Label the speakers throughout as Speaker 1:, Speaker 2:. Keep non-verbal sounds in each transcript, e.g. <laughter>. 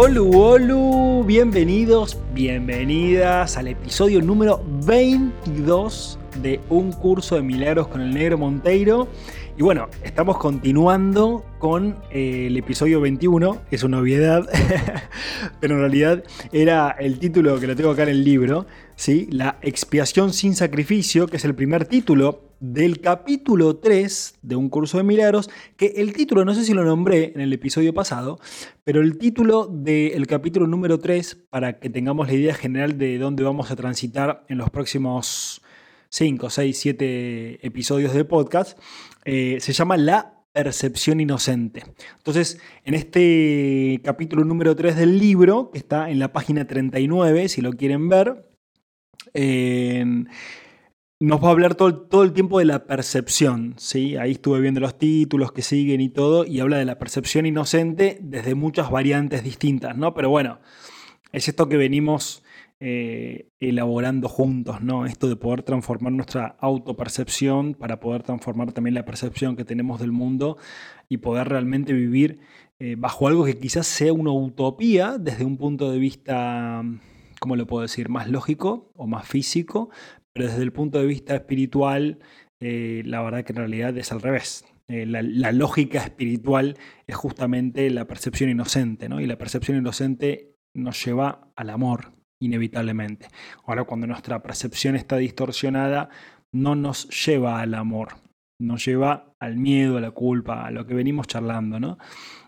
Speaker 1: Hola, hola, bienvenidos, bienvenidas al episodio número 22 de Un curso de milagros con el negro Monteiro. Y bueno, estamos continuando con eh, el episodio 21, es una obviedad, <laughs> pero en realidad era el título que lo tengo acá en el libro, ¿sí? La expiación sin sacrificio, que es el primer título del capítulo 3 de Un curso de milagros, que el título, no sé si lo nombré en el episodio pasado, pero el título del capítulo número 3, para que tengamos la idea general de dónde vamos a transitar en los próximos 5, 6, 7 episodios de podcast, eh, se llama La percepción inocente. Entonces, en este capítulo número 3 del libro, que está en la página 39, si lo quieren ver, nos va a hablar todo, todo, el tiempo de la percepción, ¿sí? Ahí estuve viendo los títulos que siguen y todo, y habla de la percepción inocente desde muchas variantes distintas, ¿no? Pero bueno, es esto que venimos eh, elaborando juntos, ¿no? Esto de poder transformar nuestra autopercepción para poder transformar también la percepción que tenemos del mundo y poder realmente vivir eh, bajo algo que quizás sea una utopía desde un punto de vista, ¿cómo lo puedo decir?, más lógico o más físico, pero desde el punto de vista espiritual, eh, la verdad que en realidad es al revés. Eh, la, lógica espiritual es justamente la percepción inocente, ¿no? Y la percepción inocente nos lleva al amor, inevitablemente. Ahora, cuando nuestra percepción está distorsionada, no nos lleva al amor, nos lleva al miedo, a la culpa, a lo que venimos charlando, ¿no?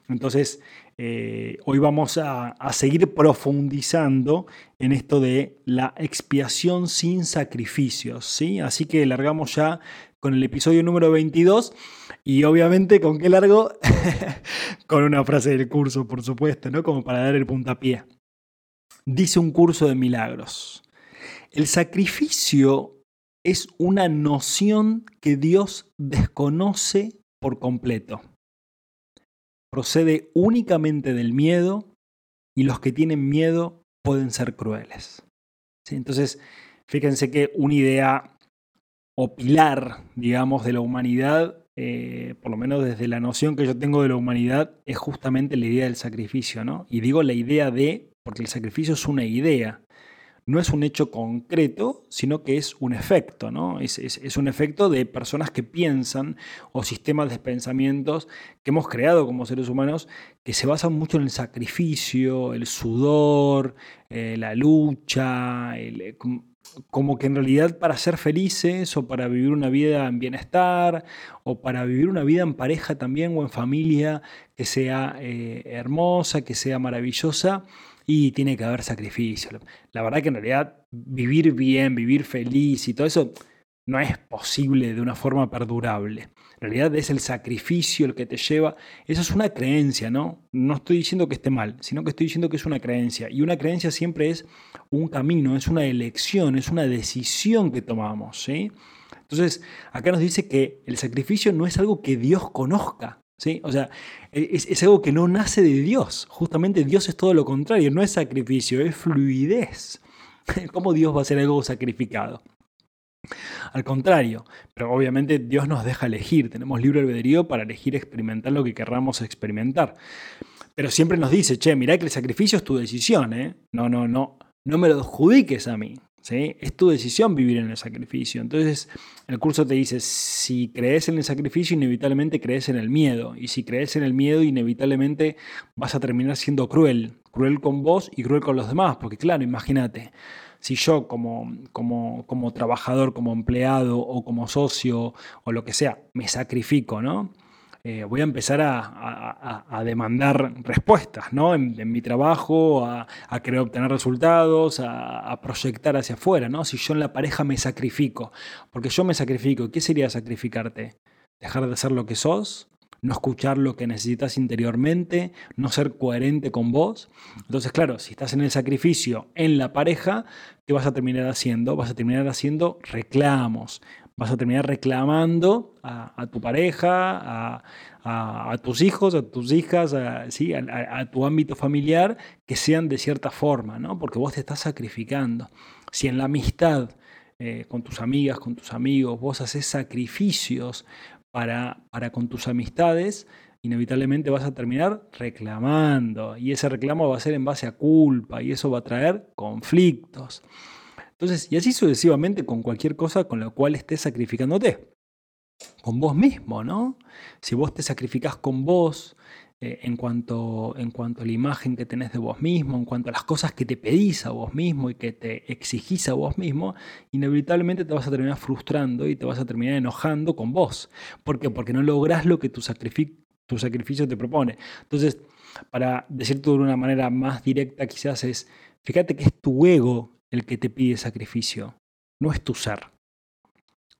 Speaker 1: Entonces, eh, hoy vamos a, seguir profundizando en esto de la expiación sin sacrificios, ¿sí? Así que largamos ya con el episodio número 22 y obviamente, ¿con qué largo? <laughs> con una frase del curso, por supuesto, ¿no? Como para dar el puntapié. Dice un curso de milagros. El sacrificio es una noción que Dios desconoce por completo procede únicamente del miedo y los que tienen miedo pueden ser crueles. Entonces, fíjense que una idea o pilar, digamos, de la humanidad, eh, por lo menos desde la noción que yo tengo de la humanidad, es justamente la idea del sacrificio, ¿no? Y digo la idea de, porque el sacrificio es una idea, no es un hecho concreto, sino que es un efecto, ¿no? Es, un efecto de personas que piensan o sistemas de pensamientos que hemos creado como seres humanos que se basan mucho en el sacrificio, el sudor, eh, la lucha, eh, como que en realidad para ser felices o para vivir una vida en bienestar o para vivir una vida en pareja también o en familia que sea eh, hermosa, que sea maravillosa, y tiene que haber sacrificio. La verdad que en realidad vivir bien, vivir feliz y todo eso no es posible de una forma perdurable. En realidad es el sacrificio el que te lleva. Eso es una creencia, ¿no? No estoy diciendo que esté mal, sino que estoy diciendo que es una creencia. Y una creencia siempre es un camino, es una elección, es una decisión que tomamos, ¿sí? Entonces, acá nos dice que el sacrificio no es algo que Dios conozca. O sea, e-, es, algo que no nace de Dios. Justamente Dios es todo lo contrario, no es sacrificio, es fluidez. <laughs> ¿Cómo Dios va a ser algo sacrificado? Al contrario, pero obviamente Dios nos deja elegir, tenemos libre albedrío para elegir experimentar lo que querramos experimentar. Pero siempre nos dice, che, mirá que el sacrificio es tu decisión, ¿eh? No, no, no, no me lo adjudiques a mí. Es tu decisión vivir en el sacrificio. Entonces, el curso te dice, si crees en el sacrificio, inevitablemente crees en el miedo. Y si crees en el miedo, inevitablemente vas a terminar siendo cruel. Cruel con vos y cruel con los demás. Porque claro, imagínate, si yo como, como, como trabajador, como empleado o como socio o lo que sea, me sacrifico, ¿no? Eh, voy a empezar a, demandar respuestas ¿no? en, mi trabajo, a, querer obtener resultados, a, proyectar hacia afuera. ¿no? Si yo en la pareja me sacrifico, porque yo me sacrifico, ¿qué sería sacrificarte? ¿Dejar de ser lo que sos? No escuchar lo que necesitas interiormente, no ser coherente con vos. Entonces, claro, si estás en el sacrificio en la pareja, ¿qué vas a terminar haciendo? Vas a terminar haciendo reclamos, vas a terminar reclamando a, tu pareja, a, tus hijos, a tus hijas, a, tu ámbito familiar, que sean de cierta forma, ¿no? porque vos te estás sacrificando. Si en la amistad, eh, con tus amigas, con tus amigos, vos haces sacrificios para, para con tus amistades, inevitablemente vas a terminar reclamando y ese reclamo va a ser en base a culpa y eso va a traer conflictos. Entonces, y así sucesivamente con cualquier cosa con la cual estés sacrificándote. Con vos mismo, ¿no? Si vos te sacrificás con vos eh, en, cuanto, en cuanto a la imagen que tenés de vos mismo, en cuanto a las cosas que te pedís a vos mismo y que te exigís a vos mismo, inevitablemente te vas a terminar frustrando y te vas a terminar enojando con vos. ¿Por qué? Porque no lográs lo que tu, tu sacrificio te propone. Entonces, para decirlo de una manera más directa quizás es, fíjate que es tu ego el que te pide sacrificio, no es tu ser.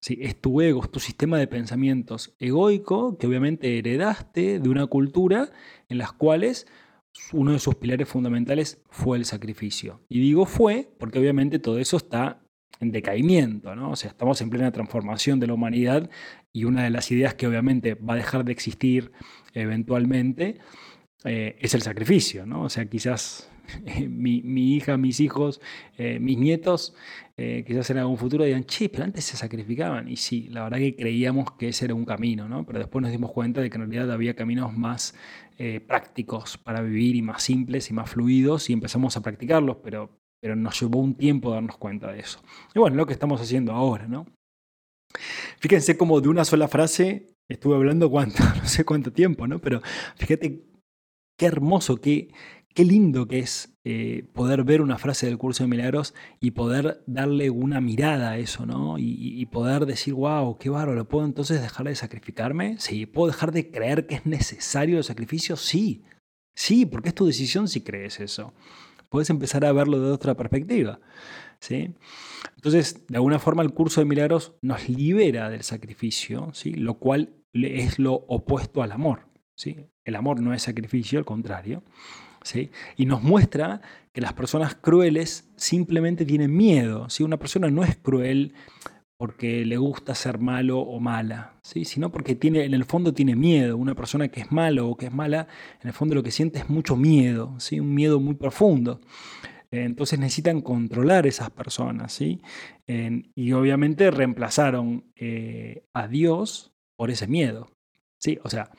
Speaker 1: Sí, es tu ego, es tu sistema de pensamientos egoico que obviamente heredaste de una cultura en las cuales uno de sus pilares fundamentales fue el sacrificio. Y digo fue porque obviamente todo eso está en decaimiento, ¿no? O sea, estamos en plena transformación de la humanidad y una de las ideas que obviamente va a dejar de existir eventualmente eh, es el sacrificio, ¿no? O sea, quizás <laughs> mi, hija, mis hijos, eh, mis nietos, eh, quizás en algún futuro digan, che, pero antes se sacrificaban. Y sí, la verdad que creíamos que ese era un camino, ¿no? Pero después nos dimos cuenta de que en realidad había caminos más eh, prácticos para vivir y más simples y más fluidos y empezamos a practicarlos, pero, pero nos llevó un tiempo darnos cuenta de eso. Y bueno, lo que estamos haciendo ahora, ¿no? Fíjense cómo de una sola frase estuve hablando cuánto, <laughs> no sé cuánto tiempo, ¿no? Pero fíjate qué hermoso, qué, qué lindo que es eh, poder ver una frase del curso de milagros y poder darle una mirada a eso, ¿no? Y, poder decir, wow, qué bárbaro, ¿puedo entonces dejar de sacrificarme? Sí, ¿puedo dejar de creer que es necesario el sacrificio? Sí, sí, porque es tu decisión si crees eso. Puedes empezar a verlo de otra perspectiva, ¿sí? Entonces, de alguna forma, el curso de milagros nos libera del sacrificio, ¿sí? Lo cual es lo opuesto al amor, ¿sí? El amor no es sacrificio, al contrario. Y nos muestra que las personas crueles simplemente tienen miedo. Una persona no es cruel porque le gusta ser malo o mala, ¿sí? sino porque tiene, en el fondo tiene miedo. Una persona que es malo o que es mala, en el fondo lo que siente es mucho miedo, ¿sí? un miedo muy profundo. Entonces necesitan controlar esas personas, ¿sí? y obviamente reemplazaron eh, a Dios por ese miedo, ¿sí? O sea,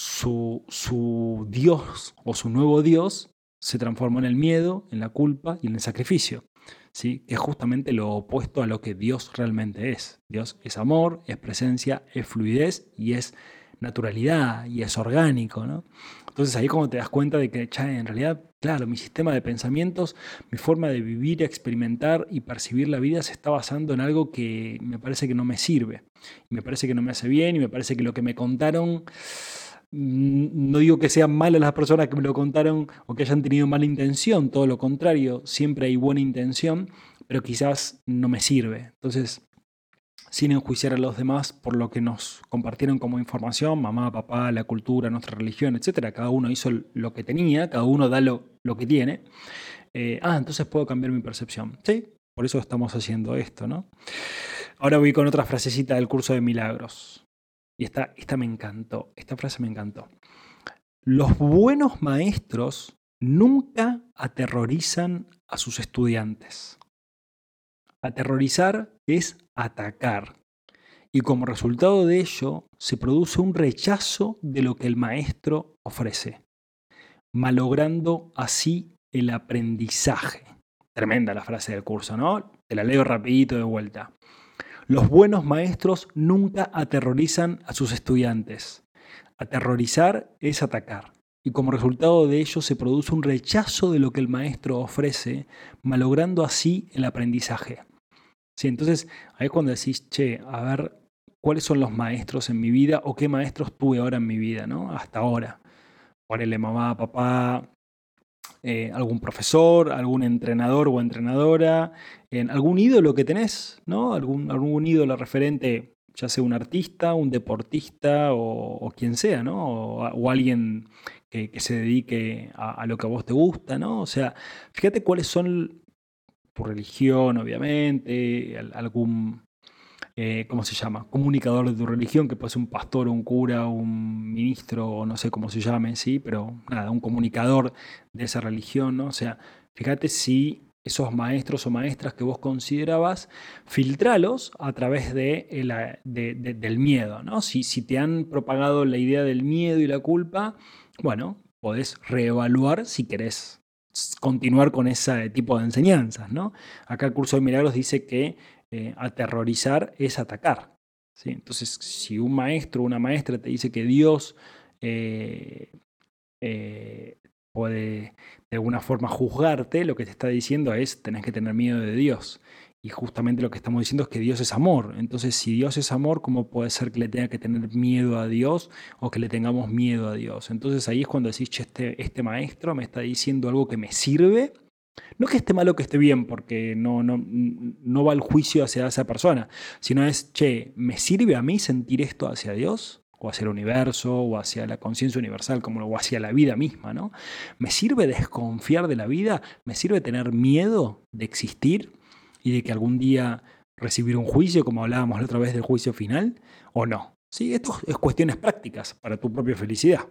Speaker 1: su, su Dios o su nuevo Dios se transformó en el miedo, en la culpa y en el sacrificio. ¿sí? Es justamente lo opuesto a lo que Dios realmente es. Dios es amor, es presencia, es fluidez y es naturalidad y es orgánico. ¿no? Entonces ahí como te das cuenta de que en realidad, claro, mi sistema de pensamientos, mi forma de vivir, experimentar y percibir la vida se está basando en algo que me parece que no me sirve. Me parece que no me hace bien y me parece que lo que me contaron no digo que sean malas las personas que me lo contaron o que hayan tenido mala intención, todo lo contrario, siempre hay buena intención, pero quizás no me sirve. Entonces, sin enjuiciar a los demás por lo que nos compartieron como información, mamá, papá, la cultura, nuestra religión, etc. Cada uno hizo lo que tenía, cada uno da lo, que tiene. Eh, ah, entonces puedo cambiar mi percepción. Sí, por eso estamos haciendo esto, ¿no? Ahora voy con otra frasecita del curso de milagros. Y esta, esta me encantó, esta frase me encantó. Los buenos maestros nunca aterrorizan a sus estudiantes. Aterrorizar es atacar. Y como resultado de ello se produce un rechazo de lo que el maestro ofrece, malogrando así el aprendizaje. Tremenda la frase del curso, ¿no? Te la leo rapidito de vuelta. Los buenos maestros nunca aterrorizan a sus estudiantes. Aterrorizar es atacar. Y como resultado de ello se produce un rechazo de lo que el maestro ofrece, malogrando así el aprendizaje. Sí, entonces ahí es cuando decís, che, a ver, ¿cuáles son los maestros en mi vida o qué maestros tuve ahora en mi vida, ¿no? Hasta ahora. Ponele mamá, papá, eh, algún profesor, algún entrenador o entrenadora, en algún ídolo que tenés, ¿no? Algún, algún ídolo referente ya sea un artista, un deportista o, quien sea, ¿no? O, alguien que, se dedique a, lo que a vos te gusta, ¿no? O sea, fíjate cuáles son tu religión, obviamente, algún, eh, ¿cómo se llama? Comunicador de tu religión, que puede ser un pastor, un cura, un ministro, o no sé cómo se llame, ¿sí? Pero nada, un comunicador de esa religión, ¿no? O sea, fíjate si esos maestros o maestras que vos considerabas, filtralos a través de, del miedo. ¿no? Si, si te han propagado la idea del miedo y la culpa, bueno, podés reevaluar si querés continuar con ese tipo de enseñanzas. ¿no? Acá el curso de milagros dice que eh, aterrorizar es atacar. ¿sí? Entonces, si un maestro o una maestra te dice que Dios eh, eh, puede de alguna forma juzgarte, lo que te está diciendo es tenés que tener miedo de Dios. Y justamente lo que estamos diciendo es que Dios es amor. Entonces, si Dios es amor, ¿cómo puede ser que le tenga que tener miedo a Dios o que le tengamos miedo a Dios? Entonces ahí es cuando decís, este, este maestro me está diciendo algo que me sirve. No que esté mal o que esté bien, porque no, no, no va el juicio hacia esa persona, sino es, che, ¿me sirve a mí sentir esto hacia Dios? o hacia el universo, o hacia la conciencia universal, como, o hacia la vida misma, ¿no? ¿Me sirve desconfiar de la vida? ¿Me sirve tener miedo de existir y de que algún día recibir un juicio, como hablábamos la otra vez del juicio final, o no? ¿Sí? Esto es cuestiones prácticas para tu propia felicidad.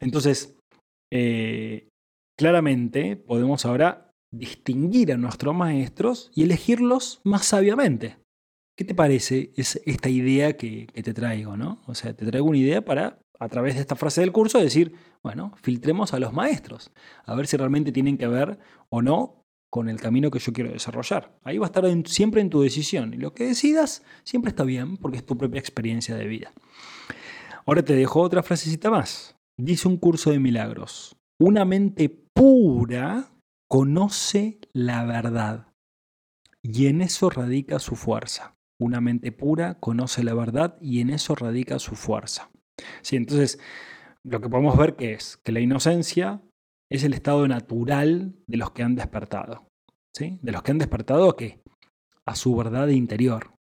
Speaker 1: Entonces, eh, claramente podemos ahora distinguir a nuestros maestros y elegirlos más sabiamente. ¿Qué te parece esta idea que, te traigo? ¿no? O sea, te traigo una idea para, a través de esta frase del curso, decir, bueno, filtremos a los maestros, a ver si realmente tienen que ver o no con el camino que yo quiero desarrollar. Ahí va a estar siempre en tu decisión. Y lo que decidas siempre está bien porque es tu propia experiencia de vida. Ahora te dejo otra frasecita más. Dice un curso de milagros. Una mente pura conoce la verdad y en eso radica su fuerza. Una mente pura conoce la verdad y en eso radica su fuerza. Sí, entonces, lo que podemos ver que es que la inocencia es el estado natural de los que han despertado. ¿sí? De los que han despertado qué? A su verdad interior.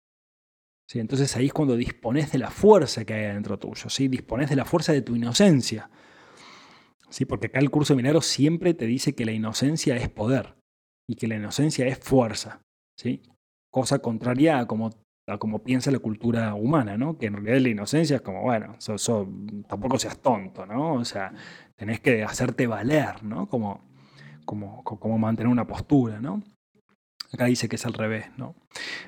Speaker 1: ¿sí? Entonces ahí es cuando dispones de la fuerza que hay dentro tuyo. ¿sí? Dispones de la fuerza de tu inocencia. ¿Sí? Porque acá el curso Minero siempre te dice que la inocencia es poder y que la inocencia es fuerza. ¿sí? Cosa contraria a como piensa la cultura humana, ¿no? Que en realidad la inocencia es como, bueno, tampoco seas tonto, ¿no? O sea, tenés que hacerte valer, ¿no? Como, como, como mantener una postura, ¿no? Acá dice que es al revés, ¿no?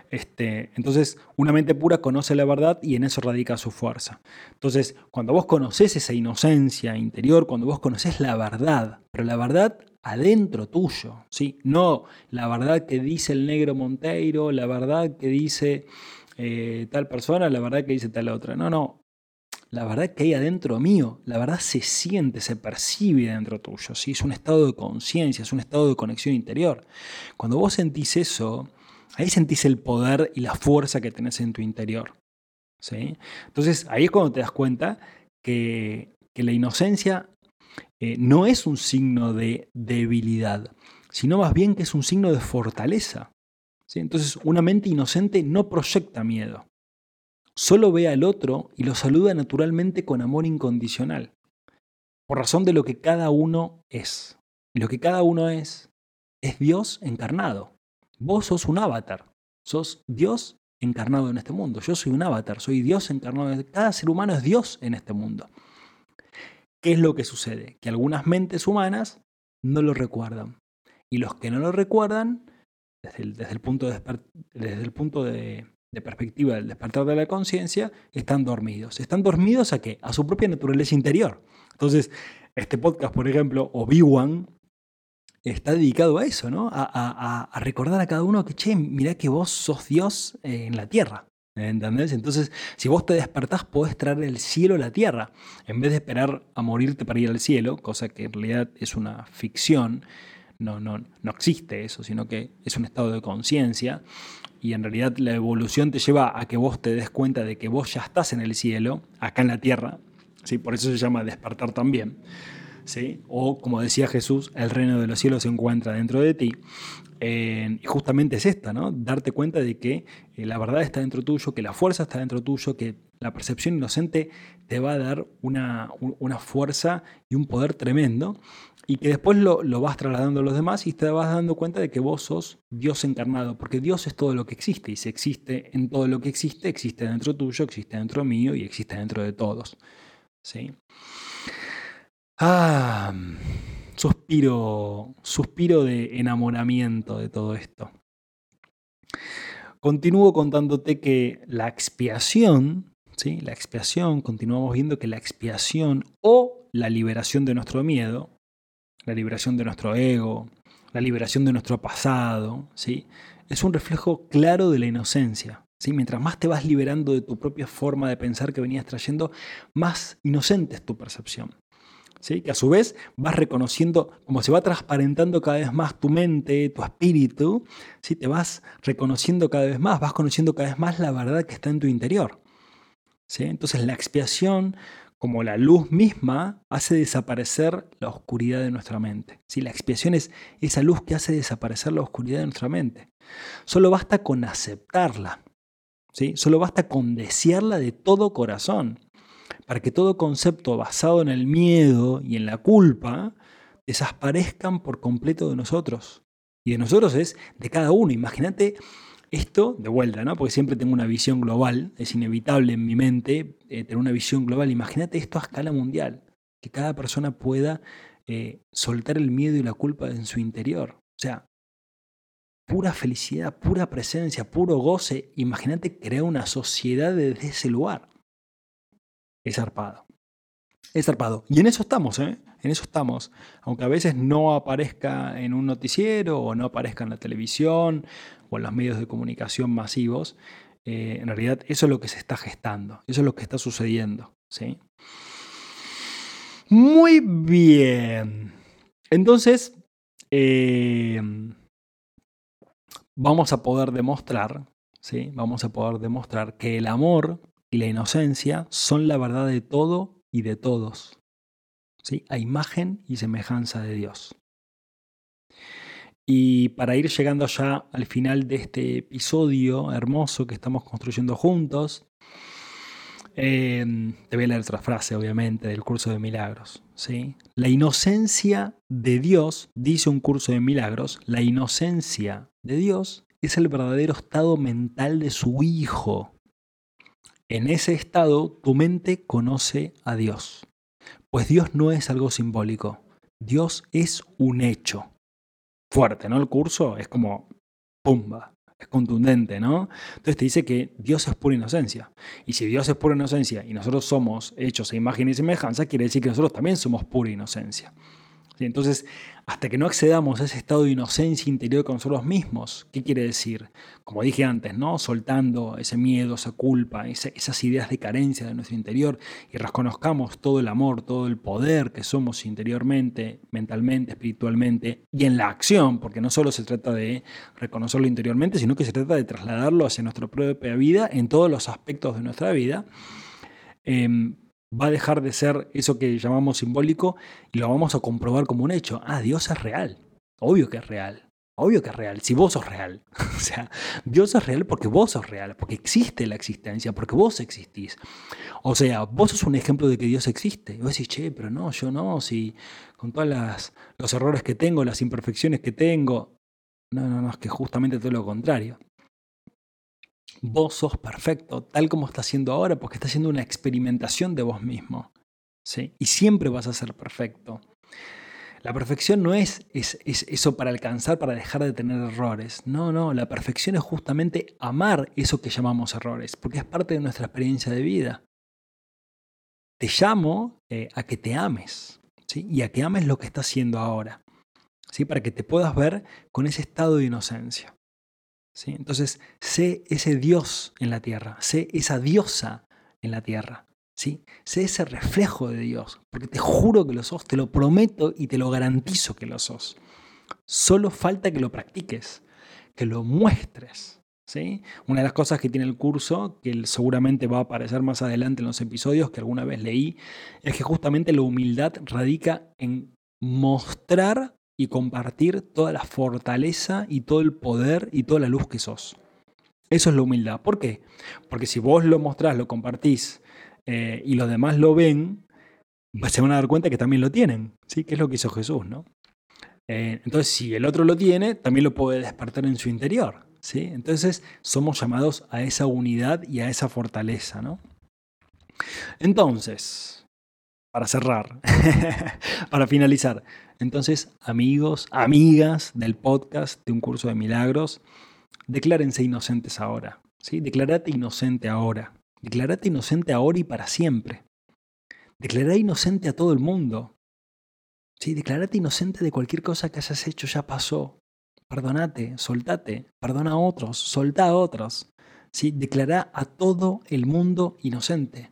Speaker 1: Este, entonces, una mente pura conoce la verdad y en eso radica su fuerza. Entonces, cuando vos conoces esa inocencia interior, cuando vos conoces la verdad, pero la verdad adentro tuyo, ¿sí? No la verdad que dice el negro Monteiro, la verdad que dice eh, tal persona, la verdad que dice tal otra. No, no. La verdad que hay adentro mío, la verdad se siente, se percibe dentro tuyo, ¿sí? Es un estado de conciencia, es un estado de conexión interior. Cuando vos sentís eso, ahí sentís el poder y la fuerza que tenés en tu interior. ¿sí? Entonces ahí es cuando te das cuenta que, que la inocencia eh, no es un signo de debilidad, sino más bien que es un signo de fortaleza. ¿sí? Entonces, una mente inocente no proyecta miedo, solo ve al otro y lo saluda naturalmente con amor incondicional, por razón de lo que cada uno es. Lo que cada uno es es Dios encarnado. Vos sos un avatar, sos Dios encarnado en este mundo. Yo soy un avatar, soy Dios encarnado. Cada ser humano es Dios en este mundo. ¿Qué es lo que sucede? Que algunas mentes humanas no lo recuerdan. Y los que no lo recuerdan, desde el, desde el punto, de, desde el punto de, perspectiva del despertar de la conciencia, están dormidos. ¿Están dormidos a qué? A su propia naturaleza interior. Entonces, este podcast, por ejemplo, o B1, está dedicado a eso, ¿no? A, a, recordar a cada uno que, che, mirá que vos sos Dios en la tierra. ¿Entendés? Entonces, si vos te despertás, podés traer el cielo a la tierra. En vez de esperar a morirte para ir al cielo, cosa que en realidad es una ficción, no, no, no existe eso, sino que es un estado de conciencia. Y en realidad la evolución te lleva a que vos te des cuenta de que vos ya estás en el cielo, acá en la tierra. ¿sí? Por eso se llama despertar también. O como decía Jesús, el reino de los cielos se encuentra dentro de ti. y justamente es esta, ¿no? Darte cuenta de que eh, la verdad está dentro tuyo, que la fuerza está dentro tuyo, que la percepción inocente te va a dar una, una fuerza y un poder tremendo y que después lo, lo, vas trasladando a los demás y te vas dando cuenta de que vos sos Dios encarnado, porque Dios es todo lo que existe y si existe en todo lo que existe, existe dentro tuyo, existe dentro mío y existe dentro de todos. ¿sí? Ah, suspiro, suspiro de enamoramiento de todo esto. Continúo contándote que la expiación, ¿sí? la expiación, continuamos viendo que la expiación o la liberación de nuestro miedo, la liberación de nuestro ego, la liberación de nuestro pasado, ¿sí? es un reflejo claro de la inocencia. ¿sí? Mientras más te vas liberando de tu propia forma de pensar que venías trayendo, más inocente es tu percepción. ¿Sí? que a su vez vas reconociendo, como se va transparentando cada vez más tu mente, tu espíritu, ¿sí? te vas reconociendo cada vez más, vas conociendo cada vez más la verdad que está en tu interior. ¿sí? Entonces la expiación como la luz misma, hace desaparecer la oscuridad de nuestra mente. Si La expiación es esa luz que hace desaparecer la oscuridad de nuestra mente. Solo basta con aceptarla. ¿sí? Solo basta con desearla de todo corazón para que todo concepto basado en el miedo y en la culpa desaparezcan por completo de nosotros. Y de nosotros es de cada uno. Imagínate esto, de vuelta, ¿no? Porque siempre tengo una visión global, es inevitable en mi mente eh, tener una visión global. Imagínate esto a escala mundial, que cada persona pueda eh, soltar el miedo y la culpa en su interior. O sea, pura felicidad, pura presencia, puro goce. Imagínate crear una sociedad desde ese lugar. Es zarpado. Es zarpado. Y en eso estamos, ¿eh? En eso estamos. Aunque a veces no aparezca en un noticiero o no aparezca en la televisión o en los medios de comunicación masivos, eh, en realidad eso es lo que se está gestando, eso es lo que está sucediendo. ¿sí? Muy bien. Entonces, eh, vamos a poder demostrar, ¿sí? vamos a poder demostrar que el amor y la inocencia son la verdad de todo y de todos, ¿sí? a imagen y semejanza de Dios. Y para ir llegando ya al final de este episodio hermoso que estamos construyendo juntos, em, te voy a leer otra frase, obviamente, del curso de milagros. ¿sí? La inocencia de Dios, dice un curso de milagros, la inocencia de Dios es el verdadero estado mental de su Hijo. En ese estado, tu mente conoce a Dios. Pues Dios no es algo simbólico, Dios es un hecho fuerte, ¿no? El curso es como, pumba, es contundente, ¿no? Entonces te dice que Dios es pura inocencia. Y si Dios es pura inocencia y nosotros somos hechos a imagen y semejanza, quiere decir que nosotros también somos pura inocencia. Entonces, hasta que no accedamos a ese estado de inocencia interior con nosotros mismos, ¿qué quiere decir? Como dije antes, ¿no? Soltando ese miedo, esa culpa, esas ideas de carencia de nuestro interior y reconozcamos todo el amor, todo el poder que somos interiormente, mentalmente, espiritualmente y en la acción, porque no solo se trata de reconocerlo interiormente, sino que se trata de trasladarlo hacia nuestra propia vida en todos los aspectos de nuestra vida. Em, va a dejar de ser eso que llamamos simbólico y lo vamos a comprobar como un hecho. Ah, Dios es real. Obvio que es real. Obvio que es real, si vos sos real. <laughs> o sea, Dios es real porque vos sos real, porque existe la existencia, porque vos existís. O sea, vos sos un ejemplo de que Dios existe. Y vos decís, che, pero no, yo no, si con todos los errores que tengo, las imperfecciones que tengo. No, no, no, es que justamente todo lo contrario. Vos sos perfecto, tal como estás haciendo ahora, porque estás haciendo una experimentación de vos mismo. ¿sí? Y siempre vas a ser perfecto. La perfección no es, es, eso para alcanzar, para dejar de tener errores. No, no, la perfección es justamente amar eso que llamamos errores, porque es parte de nuestra experiencia de vida. Te llamo eh, a que te ames ¿sí? y a que ames lo que estás haciendo ahora, ¿sí? para que te puedas ver con ese estado de inocencia. Entonces, sé ese Dios en la tierra, sé esa diosa en la tierra. ¿sí? Sé ese reflejo de Dios, porque te juro que lo sos, te lo prometo y te lo garantizo que lo sos. Solo falta que lo practiques, que lo muestres. ¿sí? Una de las cosas que tiene el curso, que seguramente va a aparecer más adelante en los episodios que alguna vez leí, es que justamente la humildad radica en mostrar y compartir toda la fortaleza y todo el poder y toda la luz que sos. Eso es la humildad. ¿Por qué? Porque si vos lo mostrás, lo compartís eh, y los demás lo ven, se van a dar cuenta que también lo tienen, ¿sí? Que es lo que hizo Jesús, ¿no? Eh, entonces, si el otro lo tiene, también lo puede despertar en su interior, ¿sí? Entonces, somos llamados a esa unidad y a esa fortaleza, ¿no? Entonces, para cerrar, <laughs> para finalizar, entonces, amigos, amigas del podcast de un curso de milagros, declárense inocentes ahora, ¿sí? Declarate inocente ahora, declarate inocente ahora y para siempre. Declará inocente a todo el mundo. Sí, declarate inocente de cualquier cosa que hayas hecho, ya pasó. Perdonate, soltate, perdona a otros, solta a otros. Sí, declará a todo el mundo inocente.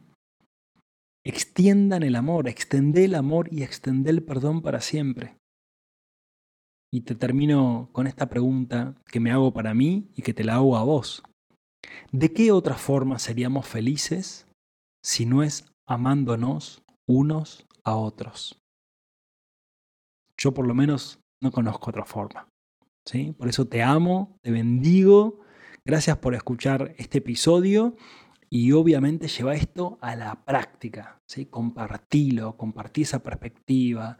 Speaker 1: Extiendan el amor, extendé el amor y extendé el perdón para siempre. Y te termino con esta pregunta que me hago para mí y que te la hago a vos. ¿De qué otra forma seríamos felices si no es amándonos unos a otros. Yo por lo menos no conozco otra forma. ¿sí? Por eso te amo, te bendigo. Gracias por escuchar este episodio y obviamente lleva esto a la práctica. ¿sí? Compartilo, compartí esa perspectiva,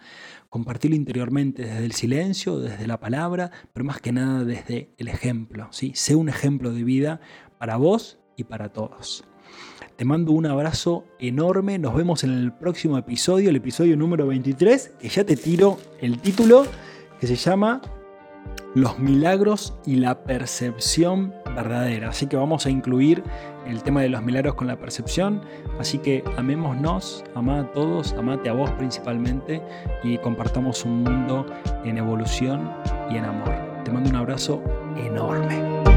Speaker 1: compartilo interiormente desde el silencio, desde la palabra, pero más que nada desde el ejemplo. ¿sí? Sé un ejemplo de vida para vos y para todos. Te mando un abrazo enorme. Nos vemos en el próximo episodio, el episodio número 23, que ya te tiro el título, que se llama Los milagros y la percepción verdadera. Así que vamos a incluir el tema de los milagros con la percepción. Así que amémonos, amá a todos, amate a vos principalmente y compartamos un mundo en evolución y en amor. Te mando un abrazo enorme.